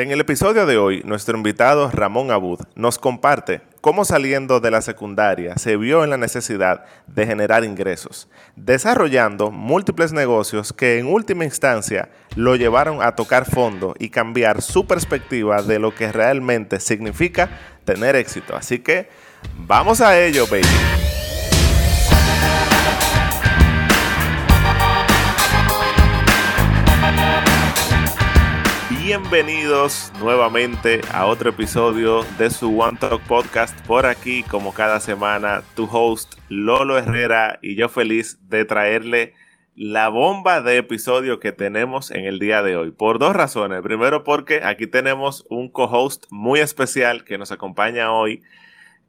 En el episodio de hoy, nuestro invitado Ramón Abud nos comparte cómo saliendo de la secundaria se vio en la necesidad de generar ingresos, desarrollando múltiples negocios que en última instancia lo llevaron a tocar fondo y cambiar su perspectiva de lo que realmente significa tener éxito. Así que vamos a ello, baby. Bienvenidos nuevamente a otro episodio de su One Talk Podcast. Por aquí, como cada semana, tu host Lolo Herrera y yo feliz de traerle la bomba de episodio que tenemos en el día de hoy. Por dos razones. Primero porque aquí tenemos un co-host muy especial que nos acompaña hoy,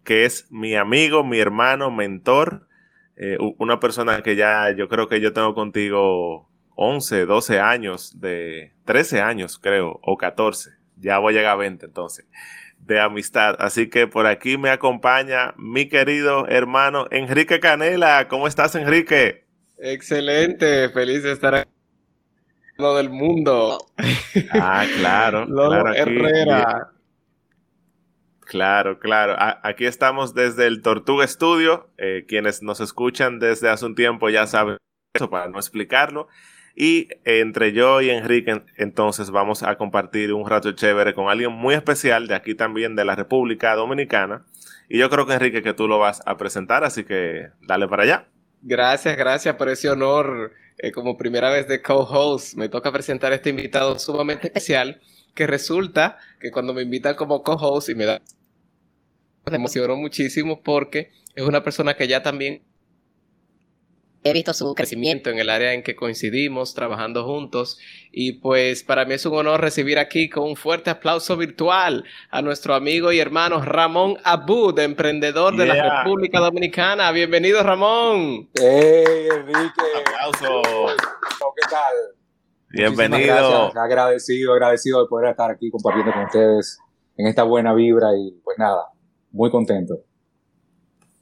que es mi amigo, mi hermano, mentor, eh, una persona que ya yo creo que yo tengo contigo 11, 12 años, de 13 años creo, o 14, ya voy a llegar a 20 entonces, de amistad. Así que por aquí me acompaña mi querido hermano Enrique Canela. ¿Cómo estás, Enrique? Excelente, feliz de estar aquí del mundo. Ah, claro. claro Herrera. Claro, claro. aquí estamos desde el Tortuga Studio. Eh, quienes nos escuchan desde hace un tiempo ya saben eso para no explicarlo. Y entre yo y Enrique, entonces vamos a compartir un rato chévere con alguien muy especial de aquí también de la República Dominicana. Y yo creo que Enrique que tú lo vas a presentar, así que dale para allá. Gracias, gracias por ese honor. Eh, como primera vez de co-host, me toca presentar a este invitado sumamente especial que resulta que cuando me invitan como co-host y me da... Me emocionó muchísimo porque es una persona que ya también he visto su crecimiento en el área en que coincidimos trabajando juntos y pues para mí es un honor recibir aquí con un fuerte aplauso virtual a nuestro amigo y hermano Ramón Abud, emprendedor de la República Dominicana. Bienvenido Ramón. Hey Enrique. Aplauso. ¿Qué tal? Bienvenido. Agradecido, agradecido de poder estar aquí compartiendo con ustedes en esta buena vibra y pues nada, muy contento.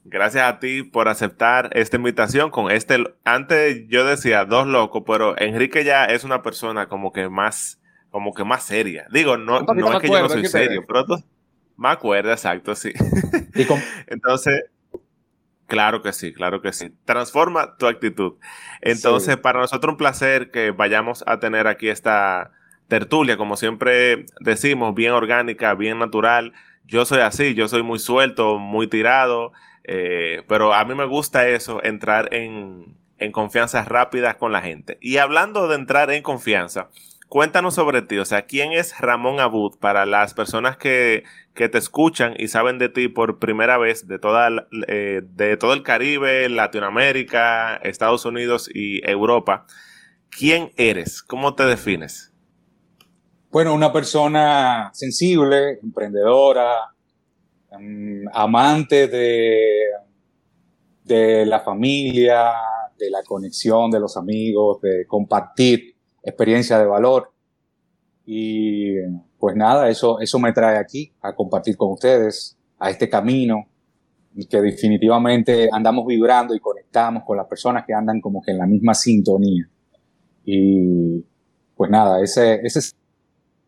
Gracias a ti por aceptar esta invitación con este. Antes yo decía dos locos, pero Enrique ya es una persona como que más, como que más seria. Digo, no, no es que yo no soy serio, pero me acuerdo, exacto, sí. Entonces, claro que sí, claro que sí. Transforma tu actitud. Entonces, para nosotros un placer que vayamos a tener aquí esta tertulia, como siempre decimos, bien orgánica, bien natural. Yo soy así, yo soy muy suelto, muy tirado. Eh, pero a mí me gusta eso, entrar en, en confianza rápidas con la gente. Y hablando de entrar en confianza, cuéntanos sobre ti. O sea, ¿quién es Ramón Abud para las personas que, que te escuchan y saben de ti por primera vez de, toda, eh, de todo el Caribe, Latinoamérica, Estados Unidos y Europa? ¿Quién eres? ¿Cómo te defines? Bueno, una persona sensible, emprendedora, Mm, amante de, de la familia, de la conexión de los amigos, de compartir experiencia de valor. Y pues nada, eso, eso me trae aquí a compartir con ustedes, a este camino, que definitivamente andamos vibrando y conectamos con las personas que andan como que en la misma sintonía. Y pues nada, ese, ese es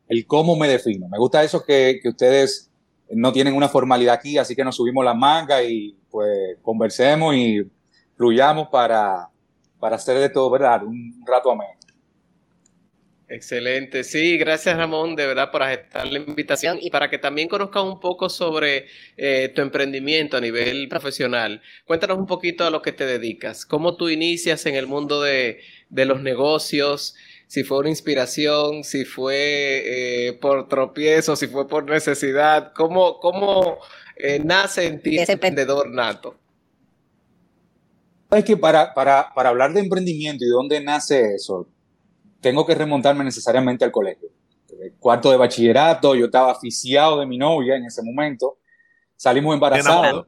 el cómo me defino. Me gusta eso que, que ustedes no tienen una formalidad aquí, así que nos subimos la manga y pues conversemos y fluyamos para, para hacer de todo, ¿verdad? Un rato ameno. Excelente, sí, gracias Ramón, de verdad por aceptar la invitación y para que también conozcan un poco sobre eh, tu emprendimiento a nivel profesional. Cuéntanos un poquito a lo que te dedicas, cómo tú inicias en el mundo de, de los negocios, si fue una inspiración, si fue eh, por tropiezo, si fue por necesidad, cómo, cómo eh, nace en ti ese emprendedor nato. Es que para, para, para hablar de emprendimiento y de dónde nace eso, tengo que remontarme necesariamente al colegio. El cuarto de bachillerato, yo estaba aficiado de mi novia en ese momento, salimos embarazados.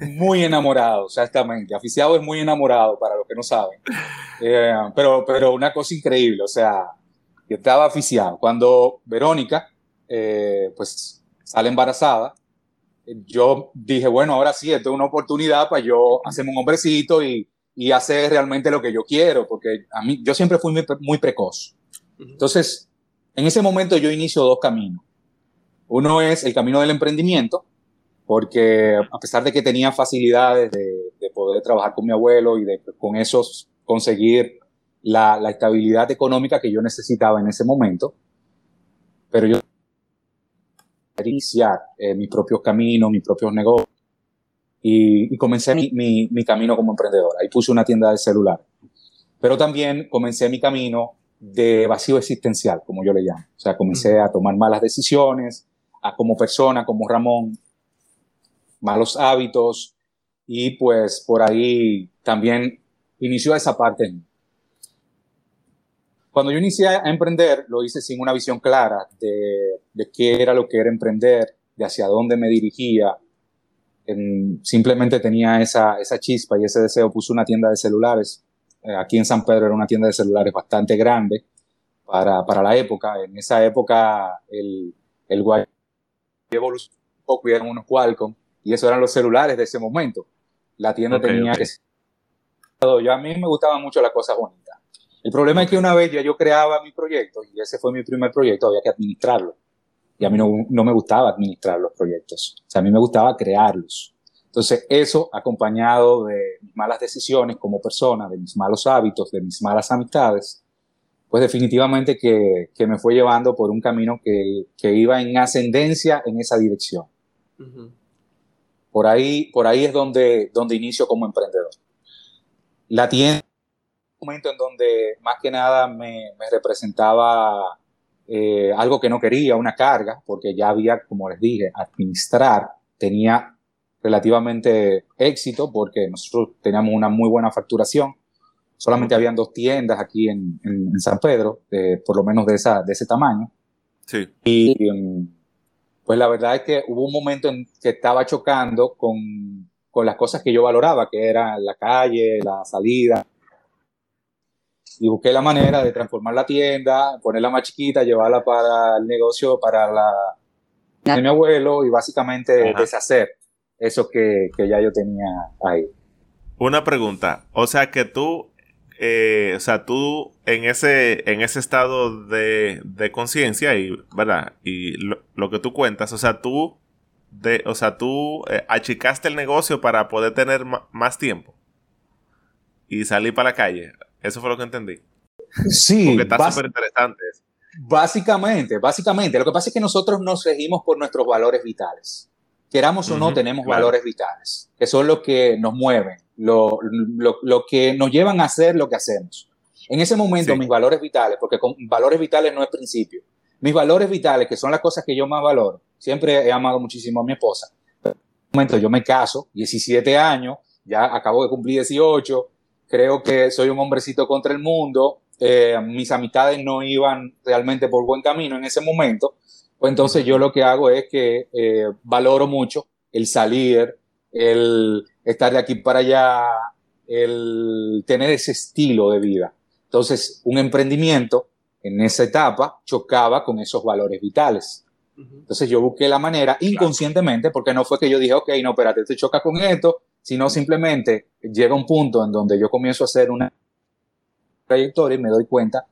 Muy enamorado, exactamente. Aficiado es muy enamorado, para los que no saben. Eh, pero, pero una cosa increíble, o sea, yo estaba aficiado. Cuando Verónica, eh, pues, sale embarazada, yo dije, bueno, ahora sí, esto es una oportunidad para yo hacerme un hombrecito y, y hacer realmente lo que yo quiero, porque a mí, yo siempre fui muy, muy precoz. Entonces, En ese momento yo inicio dos caminos. Uno es el camino del emprendimiento, porque a pesar de que tenía facilidades de, poder trabajar con mi abuelo y de con eso conseguir la, estabilidad económica que yo necesitaba en ese momento, pero yo iniciar eh, mis propios caminos, mis propios negocios, y, comencé mi, mi, camino como emprendedor. Ahí puse una tienda de celular. Pero también comencé mi camino de vacío existencial, como yo le llamo. O sea, comencé a tomar malas decisiones, a como persona, como Ramón, malos hábitos, y pues por ahí también inició esa parte. Cuando yo inicié a emprender, lo hice sin una visión clara de, de qué era lo que era emprender, de hacia dónde me dirigía, simplemente tenía esa, esa chispa y ese deseo. Puse una tienda de celulares. Eh, aquí en San Pedro era una tienda de celulares bastante grande para, para la época. En esa época el, el evolucionó un poco y eran unos Qualcomm y eso eran los celulares de ese momento. La tienda tenía que yo a mí me gustaban mucho las cosas bonitas. El problema es que una vez ya yo creaba mi proyecto y ese fue mi primer proyecto, había que administrarlo. Y a mí no, no, me gustaba administrar los proyectos. O sea, a mí me gustaba crearlos. Entonces, eso acompañado de mis malas decisiones como persona, de mis malos hábitos, de mis malas amistades, pues definitivamente que, que me fue llevando por un camino que, que, iba en ascendencia en esa dirección. Por ahí, por ahí es donde, donde inicio como emprendedor. La tienda, un momento en donde más que nada me, me representaba eh, algo que no quería, una carga, porque ya había, como les dije, administrar, tenía relativamente éxito porque nosotros teníamos una muy buena facturación. Solamente habían dos tiendas aquí en, en, San Pedro, por lo menos de, esa, de ese tamaño. Sí. Y em, pues la verdad es que hubo un momento en que estaba chocando con, con las cosas que yo valoraba, que era la calle, la salida, y busqué la manera de transformar la tienda, ponerla más chiquita, llevarla para el negocio, para la de mi abuelo y básicamente deshacer eso que, que, ya yo tenía ahí. Una pregunta, o sea que tú, eh, o sea, tú en ese, en ese estado de, de conciencia y, ¿verdad? Y lo, que tú cuentas, o sea, tú, de, o sea, tú eh, achicaste el negocio para poder tener más tiempo y salir para la calle. Eso fue lo que entendí. Sí. Porque está súper interesante Básicamente, básicamente. Lo que pasa es que nosotros nos seguimos por nuestros valores vitales. Queramos o no, tenemos valores vitales, que son los que nos mueven, lo, lo, que nos llevan a hacer lo que hacemos. En ese momento, mis valores vitales, porque con valores vitales no es principio, mis valores vitales, que son las cosas que yo más valoro, siempre he amado muchísimo a mi esposa. En ese momento yo me caso, 17 años, ya acabo de cumplir 18, creo que soy un hombrecito contra el mundo, eh, mis amistades no iban realmente por buen camino en ese momento, pues entonces yo lo que hago es que eh, valoro mucho el salir, el estar de aquí para allá, el tener ese estilo de vida. Entonces, un emprendimiento en esa etapa chocaba con esos valores vitales. Entonces yo busqué la manera inconscientemente, porque no fue que yo dije, ok, no, espérate, te choca con esto, sino simplemente llega un punto en donde yo comienzo a hacer una trayectoria y me doy cuenta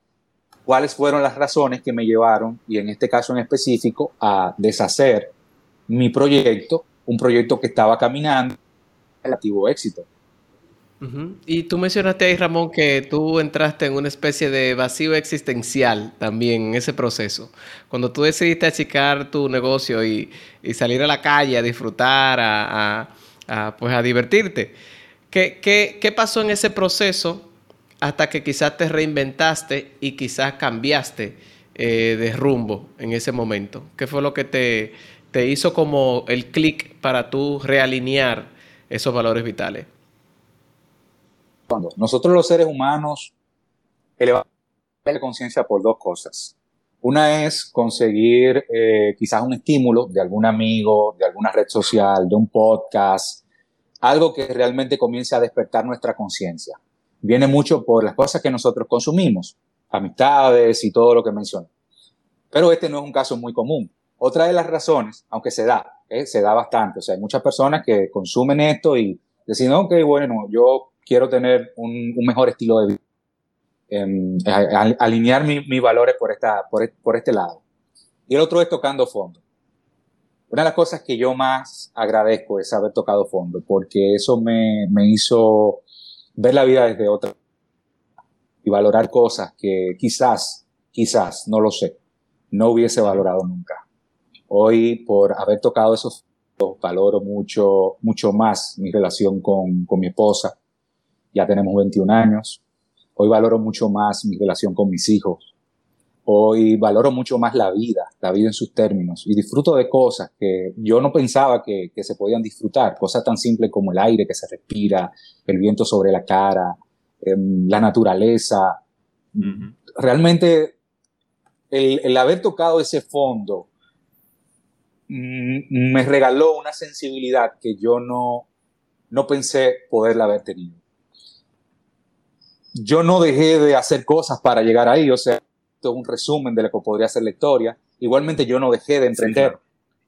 cuáles fueron las razones que me llevaron, y en este caso en específico, a deshacer mi proyecto, un proyecto que estaba caminando, relativo éxito. Y tú mencionaste ahí, Ramón, que tú entraste en una especie de vacío existencial también en ese proceso. Cuando tú decidiste achicar tu negocio y, salir a la calle a disfrutar, a, pues a divertirte. ¿Qué, qué, qué pasó en ese proceso hasta que quizás te reinventaste y quizás cambiaste eh, de rumbo en ese momento? ¿Qué fue lo que te, te hizo como el clic para tú realinear esos valores vitales? Nosotros los seres humanos elevamos la conciencia por dos cosas. Una es conseguir eh, quizás un estímulo de algún amigo, de alguna red social, de un podcast, algo que realmente comience a despertar nuestra conciencia viene mucho por las cosas que nosotros consumimos, amistades y todo lo que mencioné. Pero este no es un caso muy común. Otra de las razones, aunque se da, se da bastante, o sea, hay muchas personas que consumen esto y deciden, ok, bueno, yo quiero tener un, mejor estilo de vida. em, alinear mis valores por, esta, por este lado. Y el otro es tocando fondo. Una de las cosas que yo más agradezco es haber tocado fondo, porque eso me, me hizo ver la vida desde otra y valorar cosas que quizás, quizás, no lo sé, no hubiese valorado nunca. Hoy, por haber tocado esos valoro mucho, mucho más mi relación con, con mi esposa. Ya tenemos 21 años. Hoy valoro mucho más mi relación con mis hijos. Hoy valoro mucho más la vida, la vida en sus términos, y disfruto de cosas que yo no pensaba que, que se podían disfrutar, cosas tan simples como el aire que se respira, el viento sobre la cara, em, la naturaleza. Realmente, el, el haber tocado ese fondo me regaló una sensibilidad que yo no, no pensé poderla haber tenido. Yo no dejé de hacer cosas para llegar ahí, o sea, un resumen de lo que podría ser la historia. Igualmente yo no dejé de emprender.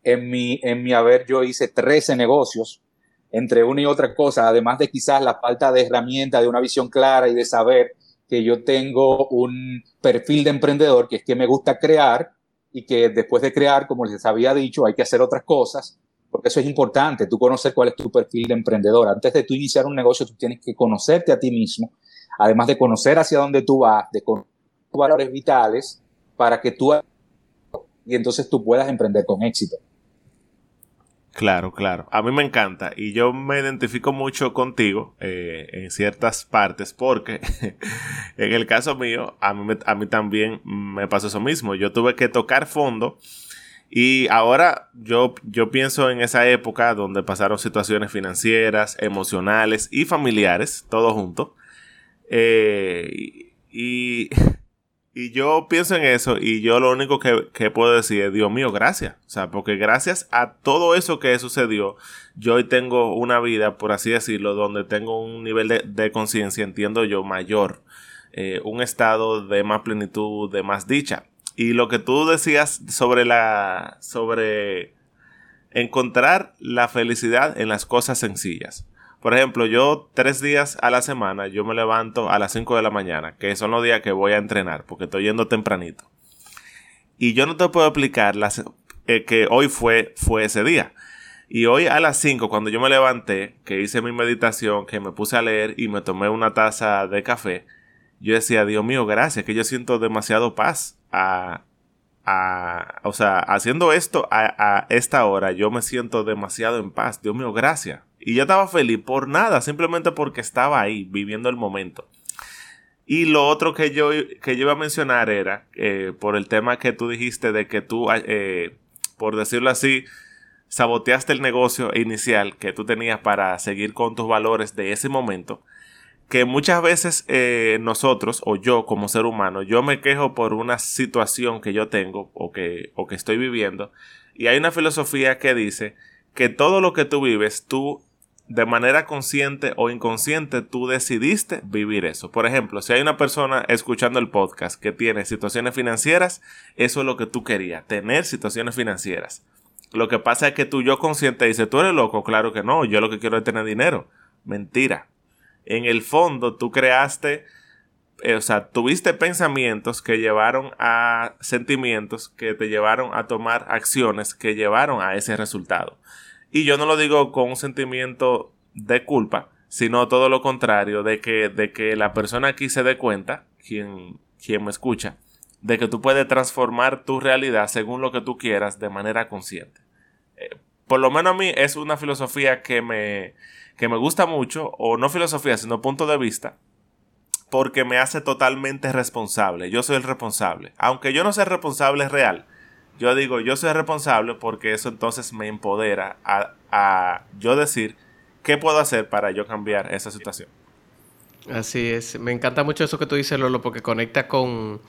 en, mi, en mi haber yo hice 13 negocios, entre una y otra cosa, además de quizás la falta de herramienta, de una visión clara y de saber que yo tengo un perfil de emprendedor, que es que me gusta crear y que después de crear, como les había dicho, hay que hacer otras cosas, porque eso es importante, tú conocer cuál es tu perfil de emprendedor. Antes de tú iniciar un negocio, tú tienes que conocerte a ti mismo, además de conocer hacia dónde tú vas, de conocer valores vitales para que tú y entonces tú puedas emprender con éxito. Claro, claro. A mí me encanta y yo me identifico mucho contigo eh, en ciertas partes porque en el caso mío, a mí, a mí también me pasó eso mismo. Yo tuve que tocar fondo y ahora yo, yo pienso en esa época donde pasaron situaciones financieras, emocionales y familiares, todo junto. Eh, y y yo pienso en eso y yo lo único que, puedo decir es, Dios mío, gracias. O sea, porque gracias a todo eso que sucedió, yo hoy tengo una vida, por así decirlo, donde tengo un nivel de, conciencia, entiendo yo, mayor. Eh, un estado de más plenitud, de más dicha. Y lo que tú decías sobre la... sobre encontrar la felicidad en las cosas sencillas. Por ejemplo, yo tres días a la semana, yo me levanto a las 5 de la mañana, que son los días que voy a entrenar, porque estoy yendo tempranito. Y yo no te puedo explicar las, eh, que hoy fue, fue ese día. Y hoy a las 5, cuando yo me levanté, que hice mi meditación, que me puse a leer y me tomé una taza de café, yo decía, Dios mío, gracias, que yo siento demasiado paz. A, a, o sea, haciendo esto a, a esta hora, yo me siento demasiado en paz. Dios mío, gracias. Y yo estaba feliz por nada, simplemente porque estaba ahí, viviendo el momento. Y lo otro que yo, que yo iba a mencionar era, eh, por el tema que tú dijiste de que tú, eh, por decirlo así, saboteaste el negocio inicial que tú tenías para seguir con tus valores de ese momento, que muchas veces eh, nosotros o yo como ser humano, yo me quejo por una situación que yo tengo o que, o que estoy viviendo, y hay una filosofía que dice que todo lo que tú vives, tú de manera consciente o inconsciente tú decidiste vivir eso. Por ejemplo, si hay una persona escuchando el podcast que tiene situaciones financieras, eso es lo que tú querías, tener situaciones financieras. Lo que pasa es que tú yo consciente dice, tú eres loco, claro que no, yo lo que quiero es tener dinero. Mentira. En el fondo tú creaste, eh, o sea, tuviste pensamientos que llevaron a sentimientos que te llevaron a tomar acciones que llevaron a ese resultado. Y yo no lo digo con un sentimiento de culpa, sino todo lo contrario, de que, de que la persona aquí se dé cuenta, quien, quien me escucha, de que tú puedes transformar tu realidad según lo que tú quieras de manera consciente. Eh, por lo menos a mí es una filosofía que me, que me gusta mucho, o no filosofía, sino punto de vista, porque me hace totalmente responsable. Yo soy el responsable. Aunque yo no sea responsable real, yo digo, yo soy responsable porque eso entonces me empodera a, yo decir qué puedo hacer para yo cambiar esa situación. Así es, me encanta mucho eso que tú dices, Lolo, porque conecta con,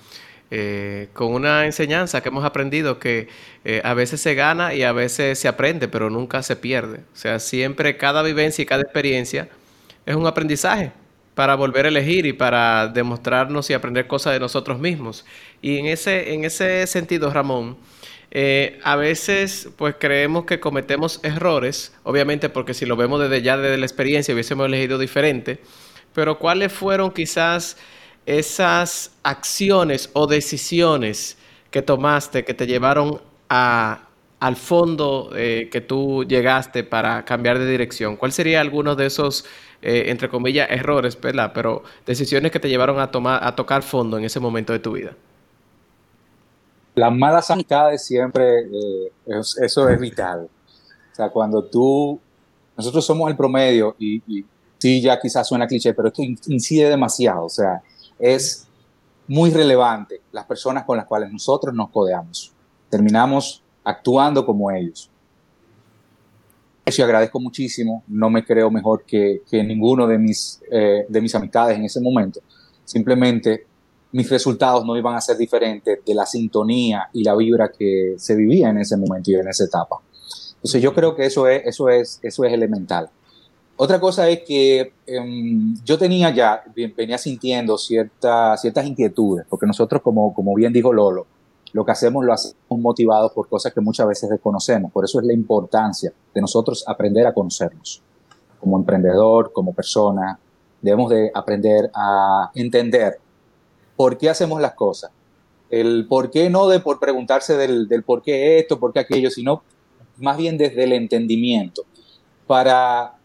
eh, con una enseñanza que hemos aprendido que eh, a veces se gana y a veces se aprende, pero nunca se pierde. O sea, siempre cada vivencia y cada experiencia es un aprendizaje para volver a elegir y para demostrarnos y aprender cosas de nosotros mismos. Y en ese, en ese sentido, Ramón, eh, a veces pues creemos que cometemos errores, obviamente porque si lo vemos desde ya desde la experiencia hubiésemos elegido diferente, pero ¿cuáles fueron quizás esas acciones o decisiones que tomaste que te llevaron a, al fondo eh, que tú llegaste para cambiar de dirección? ¿Cuál sería alguno de esos, eh, entre comillas, errores, ¿verdad? Pero decisiones que te llevaron a, tomar, a tocar fondo en ese momento de tu vida. Las malas amistades siempre, eh, eso es vital. O sea, cuando tú, nosotros somos el promedio y sí, ya quizás suena cliché, pero esto incide demasiado. O sea, es muy relevante las personas con las cuales nosotros nos codeamos. Terminamos actuando como ellos. Eso agradezco muchísimo, no me creo mejor que, que ninguno de mis, eh, de mis amistades en ese momento. Simplemente mis resultados no iban a ser diferentes de la sintonía y la vibra que se vivía en ese momento y en esa etapa. Entonces yo creo que eso es, eso es, eso es elemental. Otra cosa es que em, yo tenía ya, venía sintiendo ciertas ciertas inquietudes, porque nosotros, como, como bien dijo Lolo, lo que hacemos lo hacemos motivados por cosas que muchas veces desconocemos. Por eso es la importancia de nosotros aprender a conocernos. Como emprendedor, como persona, debemos de aprender a entender por qué hacemos las cosas. El por qué no de por preguntarse del, del por qué esto, por qué aquello, sino más bien desde el entendimiento. Para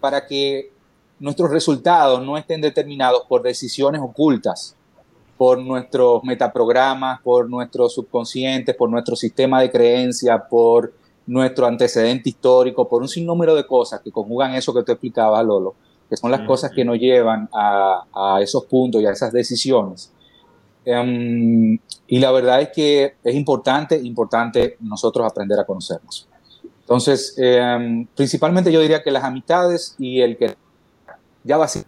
para que nuestros resultados no estén determinados por decisiones ocultas, por nuestros metaprogramas, por nuestros subconscientes, por nuestro sistema de creencia, por nuestro antecedente histórico, por un sinnúmero de cosas que conjugan eso que tú explicabas, Lolo, que son las cosas que nos llevan a, esos puntos y a esas decisiones. Em, y la verdad es que es importante, importante nosotros aprender a conocernos. Entonces, em, principalmente yo diría que las amistades y el que ya vacían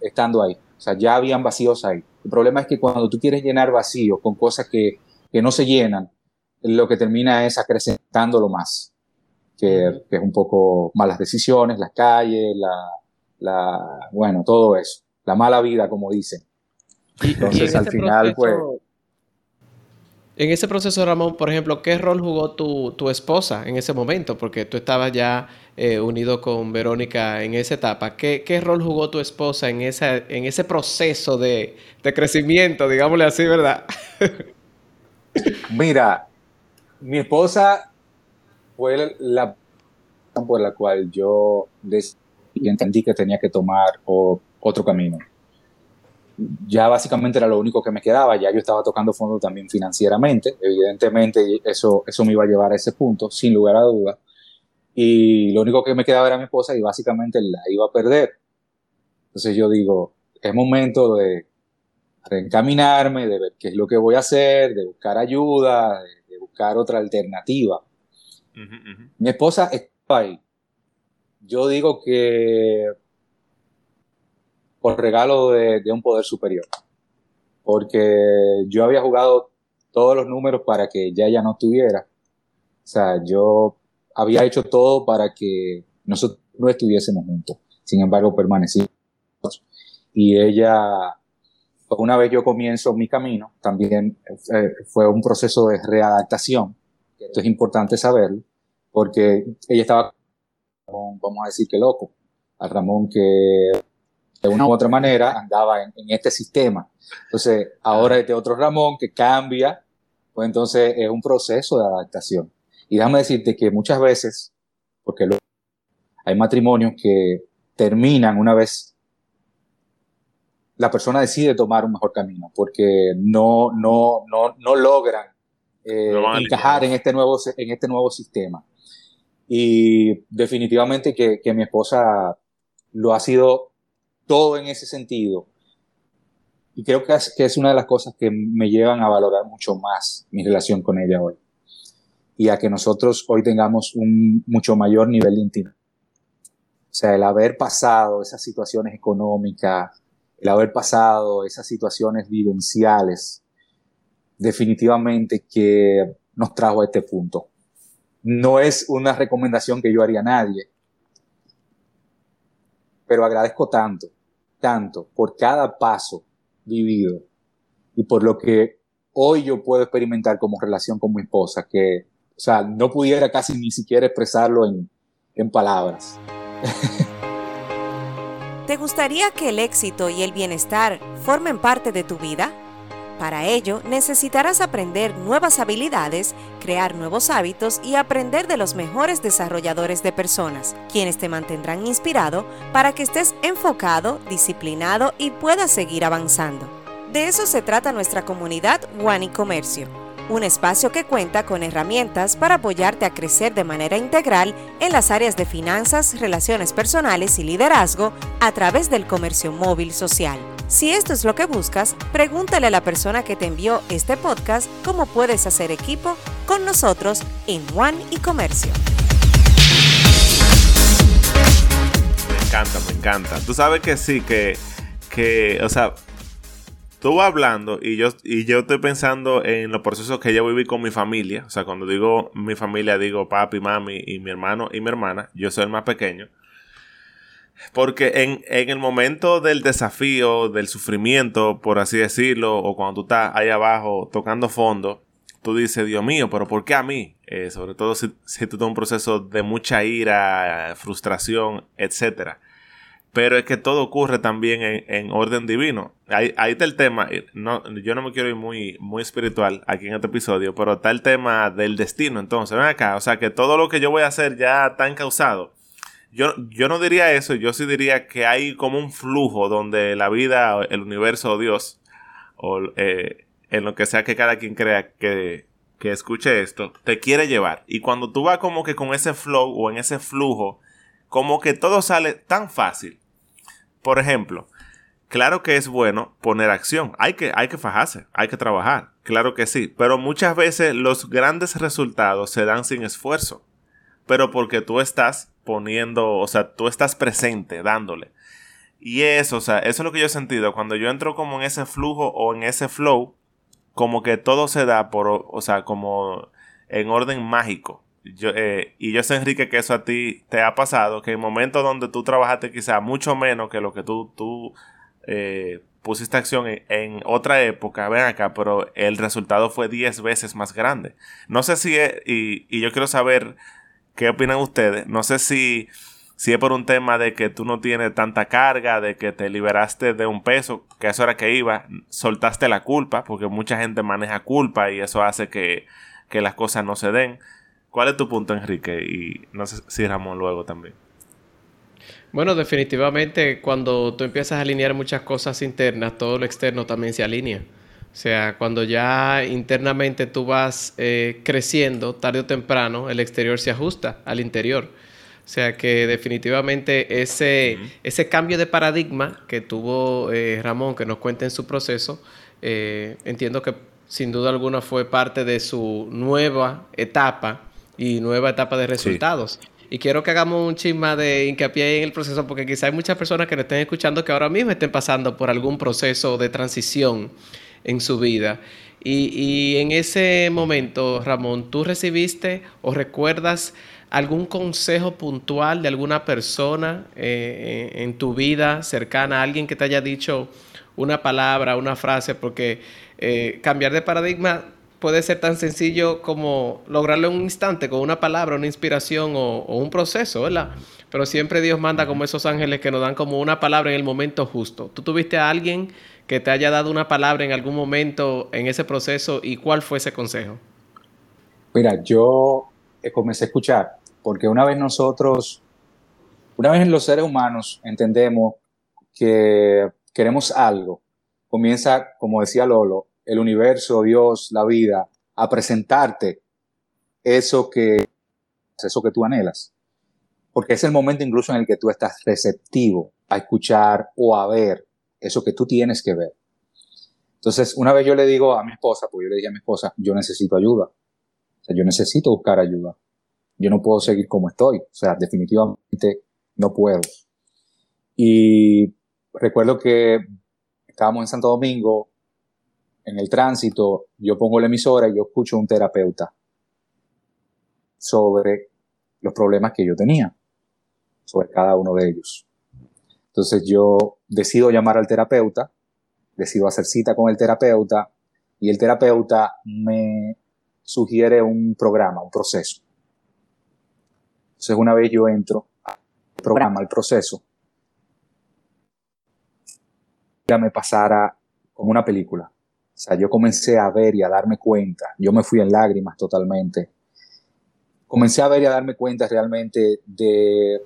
estando ahí. O sea, ya habían vacíos ahí. El problema es que cuando tú quieres llenar vacíos con cosas que, que no se llenan, lo que termina es acrecentándolo más. Que, que, es un poco malas decisiones, las calles, la, la, bueno, todo eso. La mala vida, como dicen. Entonces, al final, pues en ese proceso, Ramón, por ejemplo, ¿qué rol jugó tu, esposa en ese momento? Porque tú estabas ya eh, unido con Verónica en esa etapa. ¿Qué, rol jugó tu esposa en, esa, en ese proceso de, crecimiento, digámosle así, verdad? Mira, mi esposa fue la por la cual yo entendí que tenía que tomar otro camino ya básicamente era lo único que me quedaba, ya yo estaba tocando fondo también financieramente, evidentemente eso, eso me iba a llevar a ese punto, sin lugar a duda, y lo único que me quedaba era mi esposa y básicamente la iba a perder. Entonces yo digo, es momento de reencaminarme, de ver qué es lo que voy a hacer, de buscar ayuda, de, buscar otra alternativa. Mi esposa está ahí. Yo digo que por regalo de, un poder superior. Porque yo había jugado todos los números para que ya ella no estuviera. O sea, yo había hecho todo para que nosotros no estuviésemos juntos. Sin embargo, permanecimos. Y ella, una vez yo comienzo mi camino, también eh, fue un proceso de readaptación. Esto es importante saberlo, porque ella estaba, vamos a decir que loco, a Ramón que de una u otra manera andaba en, este sistema. Entonces, ahora este otro Ramón que cambia, pues entonces es un proceso de adaptación. Y déjame decirte que muchas veces, porque hay matrimonios que terminan una vez la persona decide tomar un mejor camino, porque no, no, no, no logran eh, encajar en este, nuevo, en este nuevo sistema. Y definitivamente que, que mi esposa lo ha sido todo en ese sentido. Y creo que es, que es una de las cosas que me llevan a valorar mucho más mi relación con ella hoy. Y a que nosotros hoy tengamos un mucho mayor nivel de intimidad. O sea, el haber pasado esas situaciones económicas, el haber pasado esas situaciones vivenciales, definitivamente que nos trajo a este punto. No es una recomendación que yo haría a nadie, pero agradezco tanto tanto por cada paso vivido y por lo que hoy yo puedo experimentar como relación con mi esposa, que, o sea, no pudiera casi ni siquiera expresarlo en, en palabras. ¿Te gustaría que el éxito y el bienestar formen parte de tu vida? Para ello, necesitarás aprender nuevas habilidades, crear nuevos hábitos y aprender de los mejores desarrolladores de personas, quienes te mantendrán inspirado para que estés enfocado, disciplinado y puedas seguir avanzando. De eso se trata nuestra comunidad One y Comercio, un espacio que cuenta con herramientas para apoyarte a crecer de manera integral en las áreas de finanzas, relaciones personales y liderazgo a través del comercio móvil social. Si esto es lo que buscas, pregúntale a la persona que te envió este podcast cómo puedes hacer equipo con nosotros en One y Comercio. Me encanta, me encanta. Tú sabes que sí, que, que o sea, tú vas hablando y yo, y yo estoy pensando en los procesos que yo viví con mi familia. O sea, cuando digo mi familia, digo papi, mami y mi hermano y mi hermana. Yo soy el más pequeño. Porque en, en, el momento del desafío, del sufrimiento, por así decirlo, o cuando tú estás ahí abajo tocando fondo, tú dices, Dios mío, pero ¿por qué a mí? Eh, sobre todo si, si tú en un proceso de mucha ira, frustración, etc. Pero es que todo ocurre también en, en orden divino. Ahí, ahí, está el tema. No, yo no me quiero ir muy, muy espiritual aquí en este episodio, pero está el tema del destino. Entonces, ven acá. O sea, que todo lo que yo voy a hacer ya está encausado yo, yo no diría eso, yo sí diría que hay como un flujo donde la vida, el universo Dios, o eh, en lo que sea que cada quien crea que, que escuche esto, te quiere llevar. Y cuando tú vas como que con ese flow o en ese flujo, como que todo sale tan fácil. Por ejemplo, claro que es bueno poner acción. Hay que, hay que fajarse, hay que trabajar. Claro que sí. Pero muchas veces los grandes resultados se dan sin esfuerzo. Pero porque tú estás poniendo, o sea, tú estás presente, dándole. Y eso, o sea, eso es lo que yo he sentido. Cuando yo entro como en ese flujo o en ese flow, como que todo se da por, o sea, como en orden mágico. Yo, eh, y yo sé, Enrique, que eso a ti te ha pasado, que en momentos donde tú trabajaste quizá mucho menos que lo que tú, tú eh, pusiste acción en, otra época, ven acá, pero el resultado fue 10 veces más grande. No sé si, es, y, y yo quiero saber ¿Qué opinan ustedes? No sé si, si es por un tema de que tú no tienes tanta carga, de que te liberaste de un peso, que eso era que iba, soltaste la culpa, porque mucha gente maneja culpa y eso hace que, que las cosas no se den. ¿Cuál es tu punto, Enrique? Y no sé si Ramón luego también. Bueno, definitivamente cuando tú empiezas a alinear muchas cosas internas, todo lo externo también se alinea. O sea, cuando ya internamente tú vas eh, creciendo, tarde o temprano, el exterior se ajusta al interior. O sea que definitivamente ese, ese cambio de paradigma que tuvo eh, Ramón, que nos cuenta en su proceso, eh, entiendo que sin duda alguna fue parte de su nueva etapa y nueva etapa de resultados. Y quiero que hagamos un chisma de hincapié en el proceso, porque quizá hay muchas personas que nos estén escuchando que ahora mismo estén pasando por algún proceso de transición en su vida. Y, en ese momento, Ramón, ¿tú recibiste o recuerdas algún consejo puntual de alguna persona eh, en tu vida cercana, alguien que te haya dicho una palabra, una frase? Porque eh, cambiar de paradigma puede ser tan sencillo como lograrlo en un instante con una palabra, una inspiración o, o, un proceso, ¿verdad? Pero siempre Dios manda como esos ángeles que nos dan como una palabra en el momento justo. ¿Tú tuviste a alguien que te haya dado una palabra en algún momento en ese proceso y cuál fue ese consejo? Mira, yo eh, comencé a escuchar, porque una vez nosotros, una vez los seres humanos entendemos que queremos algo, comienza, como decía Lolo, el universo, Dios, la vida, a presentarte eso que, eso que tú anhelas. Porque es el momento incluso en el que tú estás receptivo a escuchar o a ver eso que tú tienes que ver. Entonces, una vez yo le digo a mi esposa, pues yo le dije a mi esposa, yo necesito ayuda. O sea, yo necesito buscar ayuda. Yo no puedo seguir como estoy. O sea, definitivamente no puedo. Y recuerdo que estábamos en Santo Domingo, en el tránsito, yo pongo la emisora y yo escucho a un terapeuta sobre los problemas que yo tenía, sobre cada uno de ellos. Entonces yo decido llamar al terapeuta, decido hacer cita con el terapeuta y el terapeuta me sugiere un programa, un proceso. Entonces una vez yo entro al programa, al proceso, me pasara como una película. Sea, yo comencé a ver y a darme cuenta. Yo me fui en lágrimas totalmente. Comencé a ver y a darme cuenta realmente de,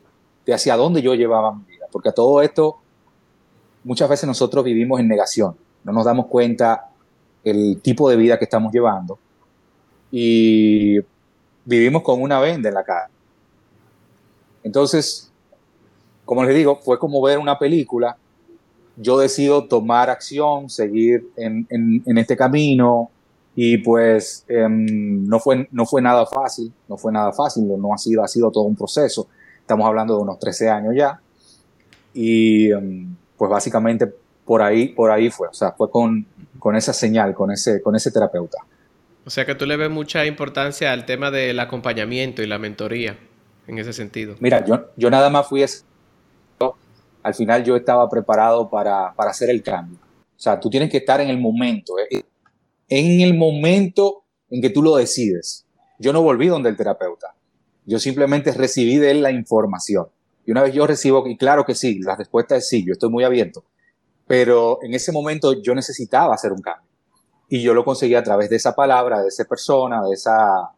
de hacia dónde yo llevaba mi vida. Porque a todo esto, muchas veces nosotros vivimos en negación. No nos damos cuenta el tipo de vida que estamos llevando. Y vivimos con una venda en la cara. Entonces, como les digo, fue como ver una película. Yo decido tomar acción, seguir en, este camino y pues em, no, fue, no fue nada fácil, no fue nada fácil, no ha sido, ha sido todo un proceso. Estamos hablando de unos 13 años ya y em, pues básicamente por ahí, por ahí fue, o sea, fue con, con esa señal, con ese, con ese terapeuta. O sea que tú le ves mucha importancia al tema del acompañamiento y la mentoría en ese sentido. Mira, yo, yo nada más fui al final yo estaba preparado para, para hacer el cambio. O sea, tú tienes que estar en el momento, eh, en el momento en que tú lo decides. Yo no volví donde el terapeuta. Yo simplemente recibí de él la información. Y una vez yo recibo, y claro que sí, la respuesta es sí, yo estoy muy abierto. Pero en ese momento yo necesitaba hacer un cambio. Y yo lo conseguí a través de esa palabra, de esa persona, de esa,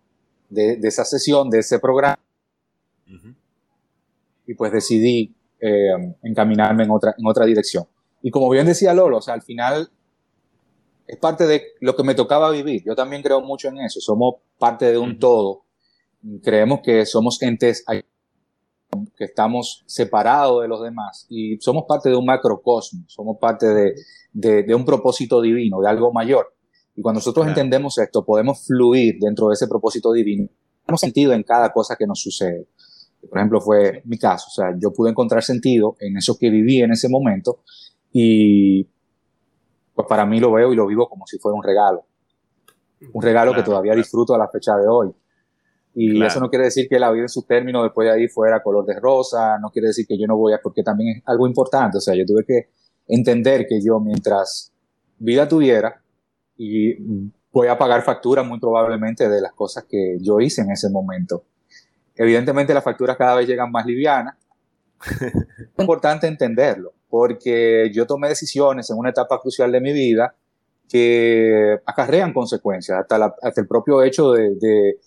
de, esa sesión, de ese programa. Y pues decidí eh, encaminarme en otra, en otra dirección. Y como bien decía Lolo, o sea, al final es parte de lo que me tocaba vivir. Yo también creo mucho en eso. Somos parte de un todo. Creemos que somos entes que estamos separados de los demás y somos parte de un macrocosmos, somos parte de, de, un propósito divino, de algo mayor. Y cuando nosotros entendemos esto, podemos fluir dentro de ese propósito divino. Tenemos sentido en cada cosa que nos sucede. Por ejemplo, fue mi caso. O sea, yo pude encontrar sentido en eso que viví en ese momento y pues para mí lo veo y lo vivo como si fuera un regalo. Un regalo que todavía disfruto a la fecha de hoy. Y eso no quiere decir que la vida en su término después de ahí fuera color de rosa, no quiere decir que yo no voy a, porque también es algo importante. O sea, yo tuve que entender que yo mientras vida tuviera, y voy a pagar factura muy probablemente de las cosas que yo hice en ese momento. Evidentemente las facturas cada vez llegan más livianas. es importante entenderlo, porque yo tomé decisiones en una etapa crucial de mi vida que acarrean consecuencias, hasta, hasta el propio hecho de,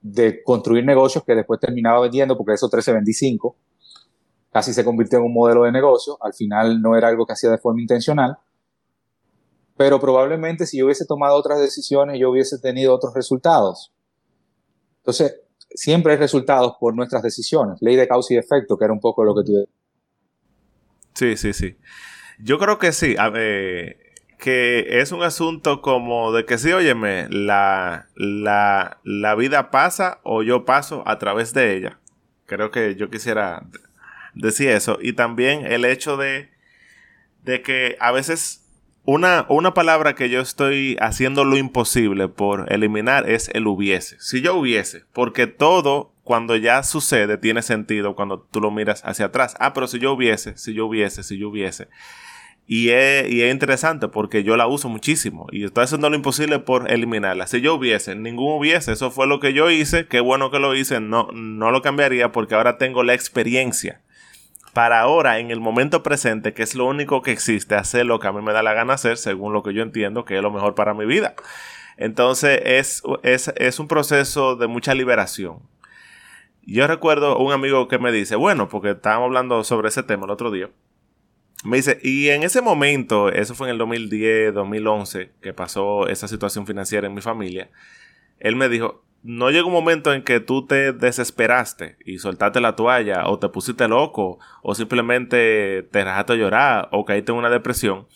de, construir negocios que después terminaba vendiendo, porque esos 13 vendí 5, casi se convirtió en un modelo de negocio, al final no era algo que hacía de forma intencional, pero probablemente si yo hubiese tomado otras decisiones, yo hubiese tenido otros resultados. Entonces, siempre hay resultados por nuestras decisiones. Ley de causa y efecto, que era un poco lo que tú... Sí, sí, sí. Yo creo que sí. Que es un asunto como de que sí, óyeme, la, la, la vida pasa o yo paso a través de ella. Creo que yo quisiera decir eso. Y también el hecho de, de que a veces una, una, palabra que yo estoy haciendo lo imposible por eliminar es el hubiese. Si yo hubiese, porque todo cuando ya sucede tiene sentido cuando tú lo miras hacia atrás. Ah, pero si yo hubiese, si yo hubiese, si yo hubiese. Y es, y es interesante porque yo la uso muchísimo y estoy haciendo lo imposible por eliminarla. Si yo hubiese, ningún hubiese, eso fue lo que yo hice, qué bueno que lo hice, no, no lo cambiaría porque ahora tengo la experiencia para ahora, en el momento presente, que es lo único que existe, hacer lo que a mí me da la gana hacer, según lo que yo entiendo que es lo mejor para mi vida. Entonces es, es, un proceso de mucha liberación. Yo recuerdo un amigo que me dice, bueno, porque estábamos hablando sobre ese tema el otro día. Me dice, y en ese momento, eso fue en el 2010, 2011, que pasó esa situación financiera en mi familia, él me dijo, no llega un momento en que tú te desesperaste y soltaste la toalla o te pusiste loco o simplemente te dejaste a llorar o caíste en una depresión.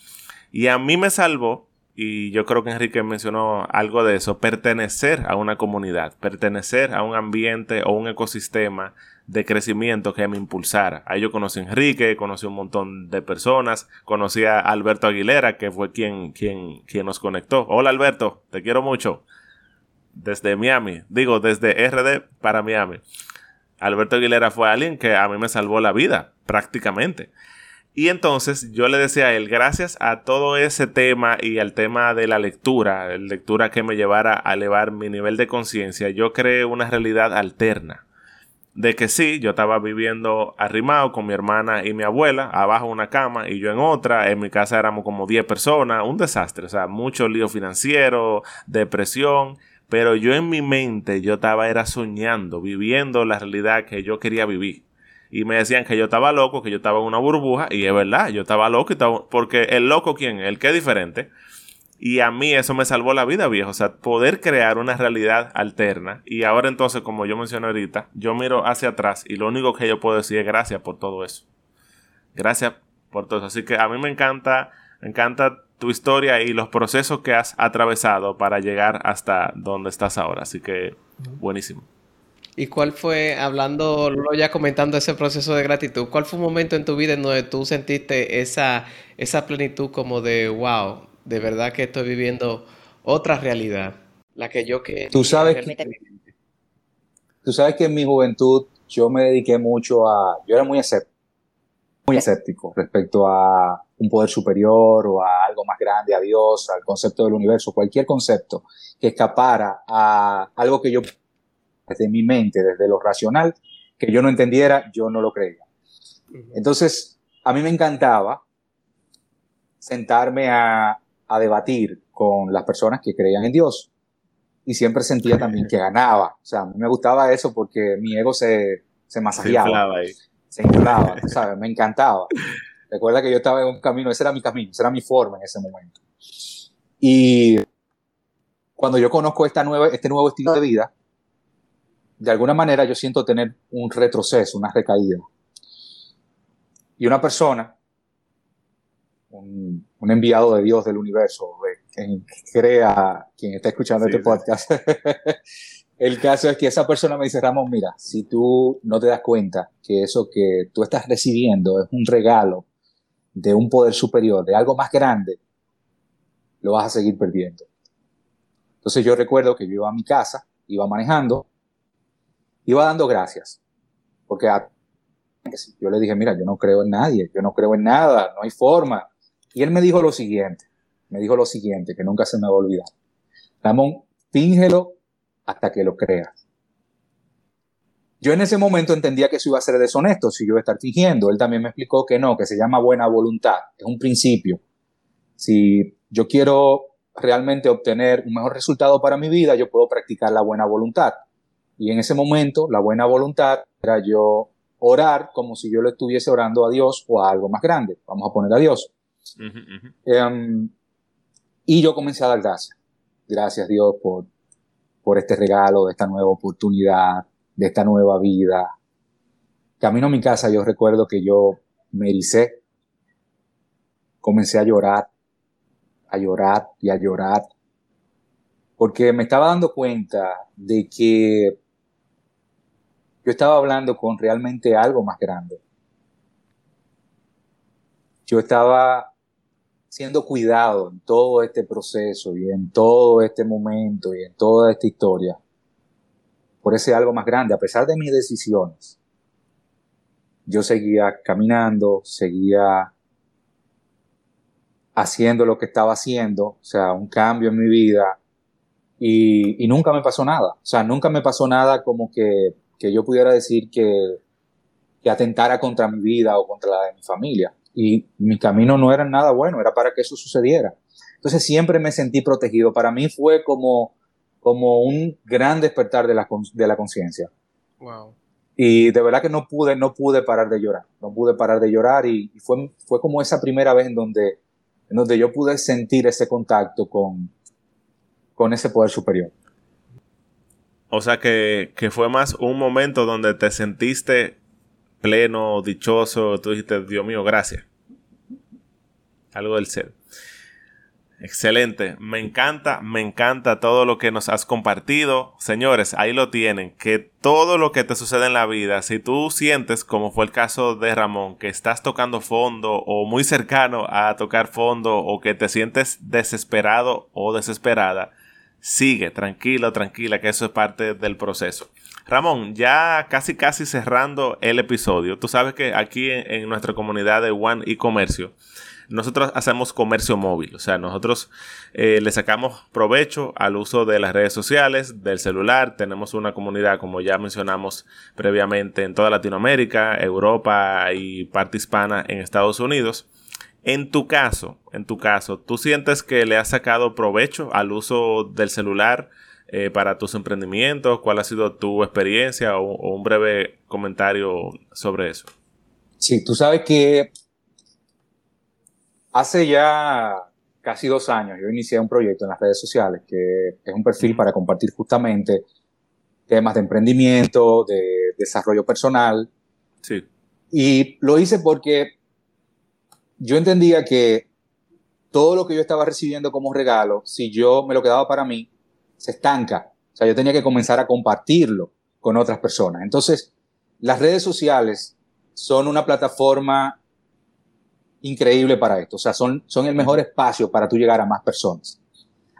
Y a mí me salvó, y yo creo que Enrique mencionó algo de eso, pertenecer a una comunidad, pertenecer a un ambiente o un ecosistema de crecimiento que me impulsara. Ahí yo conocí a Enrique, conocí a un montón de personas, conocí a Alberto Aguilera, que fue quien, quien, quien nos conectó. Hola Alberto, te quiero mucho desde Miami, digo, desde RD para Miami. Alberto Aguilera fue alguien que a mí me salvó la vida, prácticamente. Y entonces yo le decía a él, gracias a todo ese tema y al tema de la lectura, lectura que me llevara a elevar mi nivel de conciencia, yo creé una realidad alterna. de que sí, yo estaba viviendo arrimado con mi hermana y mi abuela, abajo una cama y yo en otra, en mi casa éramos como 10 personas, un desastre, o sea, mucho lío financiero, depresión, pero yo en mi mente yo estaba era soñando, viviendo la realidad que yo quería vivir. Y me decían que yo estaba loco, que yo estaba en una burbuja, y es verdad, yo estaba loco, porque el loco, ¿quién? El que es diferente. Y a mí eso me salvó la vida, viejo. O sea, poder crear una realidad alterna. Y ahora entonces, como yo mencioné ahorita, yo miro hacia atrás y lo único que yo puedo decir es gracias por todo eso. Gracias por todo eso. Así que a mí me encanta, me encanta tu historia y los procesos que has atravesado para llegar hasta donde estás ahora. Así que buenísimo. ¿Y cuál fue, hablando, ya comentando ese proceso de gratitud, cuál fue un momento en tu vida en donde tú sentiste esa, esa plenitud como de, wow, de verdad que estoy viviendo otra realidad, la que yo que... Tú sabes que, tú sabes que en mi juventud yo me dediqué mucho a... Yo era muy escéptico, muy escéptico respecto a un poder superior o a algo más grande, a Dios, al concepto del universo, cualquier concepto que escapara a algo que yo desde mi mente, desde lo racional, que yo no entendiera, yo no lo creía. Entonces, a mí me encantaba sentarme a, a debatir con las personas que creían en Dios. Y siempre sentía también que ganaba. O sea, a mí me gustaba eso porque mi ego se, se masajeaba. Se inflaba, ¿sabes? Me encantaba. Recuerda que yo estaba en un camino, ese era mi camino, esa era mi forma en ese momento. Y cuando yo conozco esta nueva, este nuevo estilo de vida, de alguna manera yo siento tener un retroceso, una recaída. Y una persona un, enviado de Dios del universo, quien crea, quien está escuchando este podcast. El caso es que esa persona me dice, Ramón, mira, si tú no te das cuenta que eso que tú estás recibiendo es un regalo de un poder superior, de algo más grande, lo vas a seguir perdiendo. Entonces yo recuerdo que yo iba a mi casa, iba manejando, iba dando gracias, porque yo le dije, mira, yo no creo en nadie, yo no creo en nada, no hay forma, y él me dijo lo siguiente, me dijo lo siguiente, que nunca se me va a olvidar. Ramón, fíngelo hasta que lo creas. Yo en ese momento entendía que eso iba a ser deshonesto si yo iba a estar fingiendo. Él también me explicó que no, que se llama buena voluntad, es un principio. Si yo quiero realmente obtener un mejor resultado para mi vida, yo puedo practicar la buena voluntad. Y en ese momento, la buena voluntad era yo orar como si yo lo estuviese orando a Dios o a algo más grande. Vamos a poner a Dios. Em, y yo comencé a dar gracias. Gracias Dios por, por este regalo, de esta nueva oportunidad, de esta nueva vida. Camino a mi casa, yo recuerdo que yo me ericé, comencé a llorar, a llorar y a llorar, porque me estaba dando cuenta de que yo estaba hablando con realmente algo más grande. Yo estaba siendo cuidado en todo este proceso y en todo este momento y en toda esta historia por ese algo más grande, a pesar de mis decisiones. Yo seguía caminando, seguía haciendo lo que estaba haciendo, o sea, un cambio en mi vida y, nunca me pasó nada, o sea, nunca me pasó nada como que, que yo pudiera decir que, que atentara contra mi vida o contra la de mi familia y mi camino no era nada bueno, era para que eso sucediera. Entonces siempre me sentí protegido. Para mí fue como, como un gran despertar de la, de la conciencia. Wow. Y de verdad que no pude, no pude parar de llorar, no pude parar de llorar y, fue, fue como esa primera vez en donde, en donde yo pude sentir ese contacto con, con ese poder superior. O sea que, que fue más un momento donde te sentiste pleno, dichoso, tú dijiste, Dios mío, gracias. Algo del ser. Excelente, me encanta, me encanta todo lo que nos has compartido. Señores, ahí lo tienen, que todo lo que te sucede en la vida, si tú sientes, como fue el caso de Ramón, que estás tocando fondo o muy cercano a tocar fondo o que te sientes desesperado o desesperada, sigue, tranquilo, tranquila, que eso es parte del proceso. Ramón, ya casi casi cerrando el episodio, tú sabes que aquí en, nuestra comunidad de One e Comercio, nosotros hacemos comercio móvil, o sea, nosotros eh, le sacamos provecho al uso de las redes sociales, del celular, tenemos una comunidad, como ya mencionamos previamente, en toda Latinoamérica, Europa y parte hispana en Estados Unidos. En tu caso, en tu caso, ¿tú sientes que le has sacado provecho al uso del celular eh, para tus emprendimientos? ¿Cuál ha sido tu experiencia o, o un breve comentario sobre eso? Sí, tú sabes que hace ya casi dos años yo inicié un proyecto en las redes sociales que es un perfil para compartir justamente temas de emprendimiento, de desarrollo personal. Sí. Y lo hice porque yo entendía que todo lo que yo estaba recibiendo como regalo, si yo me lo quedaba para mí, se estanca. O sea, yo tenía que comenzar a compartirlo con otras personas. Entonces, las redes sociales son una plataforma increíble para esto. O sea, son, son el mejor espacio para tú llegar a más personas.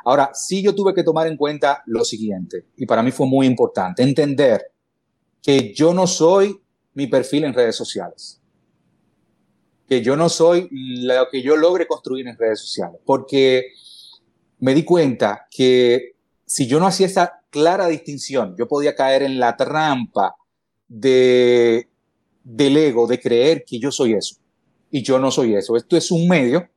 Ahora, sí yo tuve que tomar en cuenta lo siguiente, y para mí fue muy importante, entender que yo no soy mi perfil en redes sociales. Que yo no soy lo que yo logre construir en redes sociales. Porque me di cuenta que si yo no hacía esa clara distinción, yo podía caer en la trampa de, del ego, de creer que yo soy eso. Y yo no soy eso. Esto es un medio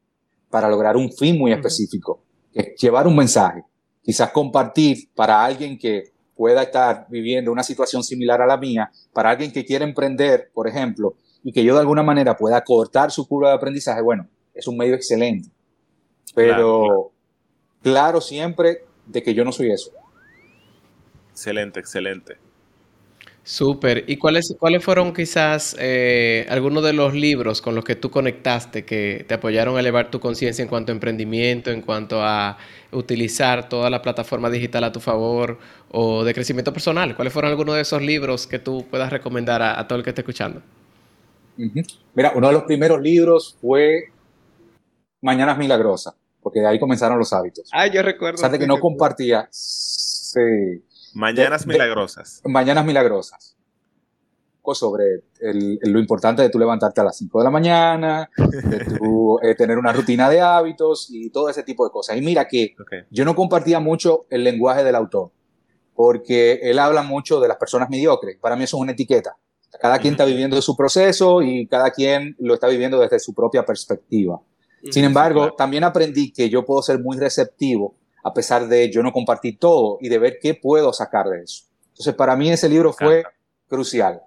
para lograr un fin muy específico, que es llevar un mensaje, quizás compartir para alguien que pueda estar viviendo una situación similar a la mía, para alguien que quiera emprender, por ejemplo, y que yo de alguna manera pueda cortar su curva de aprendizaje, bueno, es un medio excelente. Pero Claro, claro. claro siempre de que yo no soy eso. Excelente, excelente. Súper. ¿Y cuáles, cuáles fueron quizás eh, algunos de los libros con los que tú conectaste que te apoyaron a elevar tu conciencia en cuanto a emprendimiento, en cuanto a utilizar toda la plataforma digital a tu favor o de crecimiento personal? ¿Cuáles fueron algunos de esos libros que tú puedas recomendar a, a todo el que esté escuchando? Mira, uno de los primeros libros fue Mañanas Milagrosas, porque de ahí comenzaron los hábitos. Ah, yo recuerdo. A pesar de que no compartía, sí, Mañanas De- de- milagrosas. Mañanas Milagrosas. Algo Sobre el- lo importante de tú levantarte a las 5 de la mañana, de tú eh, tener una rutina de hábitos y todo ese tipo de cosas. Y mira que Ok. yo no compartía mucho el lenguaje del autor, porque él habla mucho de las personas mediocres. Para mí eso es una etiqueta. Cada quien está viviendo su proceso y cada quien lo está viviendo desde su propia perspectiva. Sin embargo, también aprendí que yo puedo ser muy receptivo a pesar de yo no compartir todo y de ver qué puedo sacar de eso. Entonces, para mí ese libro fue crucial.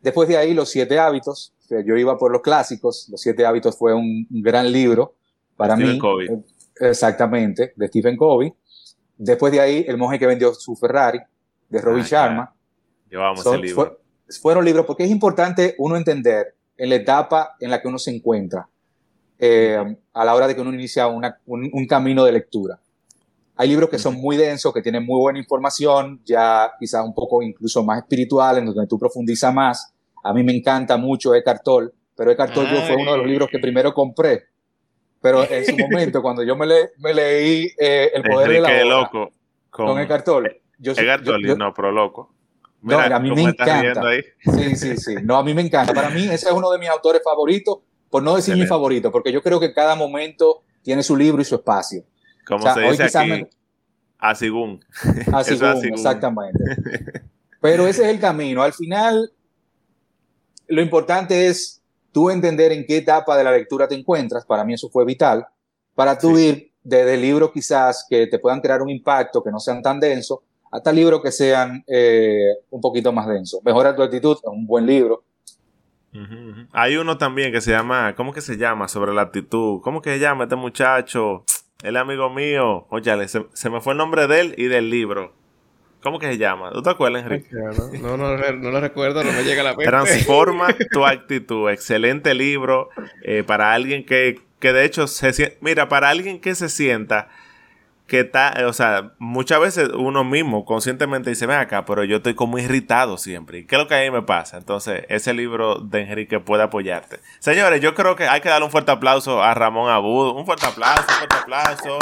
Después de ahí, Los Siete Hábitos. Yo iba por los clásicos. Los Siete Hábitos fue un, gran libro para Stephen mí. Covey. Eh, Exactamente, de Stephen Covey. Después de ahí, El monje que vendió su Ferrari, de Robbie Ah, Sharma. Llevamos Son- el libro. fue- fueron libros porque es importante uno entender en la etapa en la que uno se encuentra eh, a la hora de que uno inicia una- un, un camino de lectura. Hay libros que son muy densos, que tienen muy buena información, ya quizás un poco incluso más espiritual, en donde tú profundizas más. A mí me encanta mucho Eckhart Tolle, pero Eckhart Tolle fue uno de los libros que primero compré. Pero en su momento, cuando yo me, le- me leí eh, El poder de Enrique la hora Loco. Con, con Eckhart Tolle, yo, Eckhart yo- Tolle, yo- no, pero loco. No, a mí me encanta. Sí, sí, sí. No, a mí me encanta. Para mí ese es uno de mis autores favoritos, por no decir mi favorito, porque yo creo que cada momento tiene su libro y su espacio. Como O sea, se hoy dice quizás aquí, así, exactamente. Pero ese es el camino. Al final, lo importante es tú entender en qué etapa de la lectura te encuentras. Para mí eso fue vital. Para tú Sí. ir desde libros quizás que te puedan crear un impacto, que no sean tan densos, hasta libros que sean eh, un poquito más densos. Mejora tu actitud, es un buen libro. Hay uno también que se llama, ¿cómo que se llama? Sobre la actitud. ¿Cómo que se llama este muchacho? Es amigo mío. Óyale, se, se me fue el nombre de él y del libro. ¿Cómo que se llama? ¿Tú te acuerdas, Enrique? No, no, no, no lo recuerdo, no me llega a la mente. Transforma tu actitud. Excelente libro eh, para alguien que, que de hecho se siente... Mira, para alguien que se sienta que está, eh, o sea, muchas veces uno mismo conscientemente dice, ven acá, pero yo estoy como irritado siempre. ¿Y qué es lo que a mí me pasa? Entonces, ese libro de Enrique puede apoyarte. Señores, yo creo que hay que darle un fuerte aplauso a Ramón Abud. Un fuerte aplauso, un fuerte aplauso.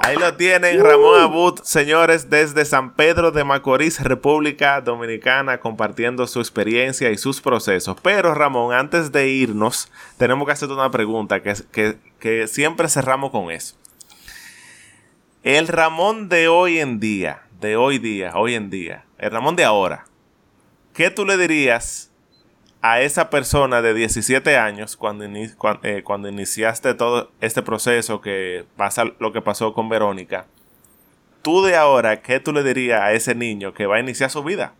Ahí lo tienen, Ramón Abud, señores, desde San Pedro de Macorís, República Dominicana, compartiendo su experiencia y sus procesos. Pero Ramón, antes de irnos, tenemos que hacerte una pregunta que, que, que siempre cerramos con eso. El Ramón de hoy en día, de hoy día, hoy en día, el Ramón de ahora, ¿qué tú le dirías a esa persona de 17 años cuando, eh, cuando, iniciaste todo este proceso que pasa lo que pasó con Verónica? Tú de ahora, ¿qué tú le dirías a ese niño que va a iniciar su vida?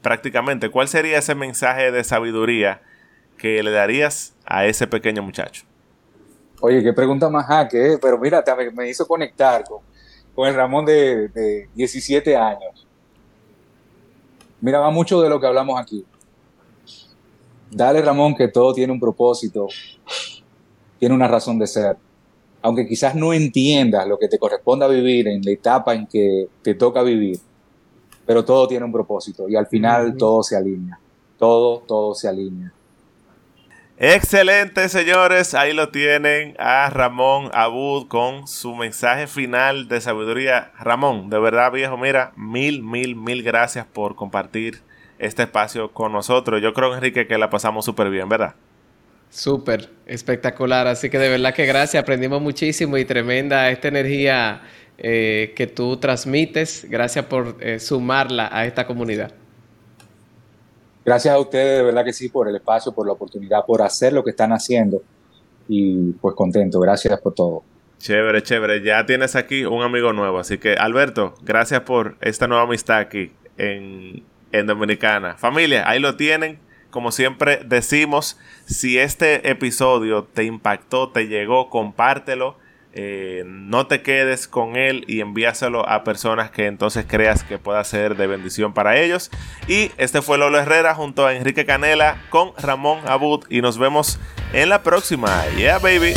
Prácticamente, ¿cuál sería ese mensaje de sabiduría que le darías a ese pequeño muchacho? Oye, qué pregunta más jaque, pero mira, me hizo conectar con, con el Ramón de, de 17 años. Mira, va mucho de lo que hablamos aquí. Dale, Ramón, que todo tiene un propósito, tiene una razón de ser. Aunque quizás no entiendas lo que te corresponda vivir en la etapa en que te toca vivir, pero todo tiene un propósito y al final todo se alinea. Todo, todo se alinea. Excelente, señores. Ahí lo tienen a Ramón Abud con su mensaje final de sabiduría. Ramón, de verdad, viejo, mira, mil, mil, mil gracias por compartir este espacio con nosotros. Yo creo, Enrique, que la pasamos súper bien, ¿verdad? Súper, espectacular. Así que de verdad que gracias. Aprendimos muchísimo y tremenda esta energía eh, que tú transmites. Gracias por eh, sumarla a esta comunidad. Gracias a ustedes, de verdad que sí, por el espacio, por la oportunidad, por hacer lo que están haciendo. Y pues contento, gracias por todo. Chévere, chévere. Ya tienes aquí un amigo nuevo. Así que, Alberto, gracias por esta nueva amistad aquí en, en Dominicana. Familia, ahí lo tienen. Como siempre decimos, si este episodio te impactó, te llegó, compártelo eh, no te quedes con él y envíaselo a personas que entonces creas que pueda ser de bendición para ellos. Y este fue Lolo Herrera junto a Enrique Canela con Ramón Abud y nos vemos en la próxima. Yeah, baby.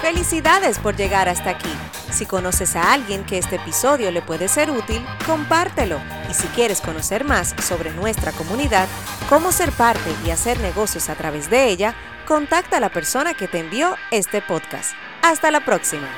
Felicidades por llegar hasta aquí. Si conoces a alguien que este episodio le puede ser útil, compártelo. Y si quieres conocer más sobre nuestra comunidad, cómo ser parte y hacer negocios a través de ella, contacta a la persona que te envió este podcast. Hasta la próxima.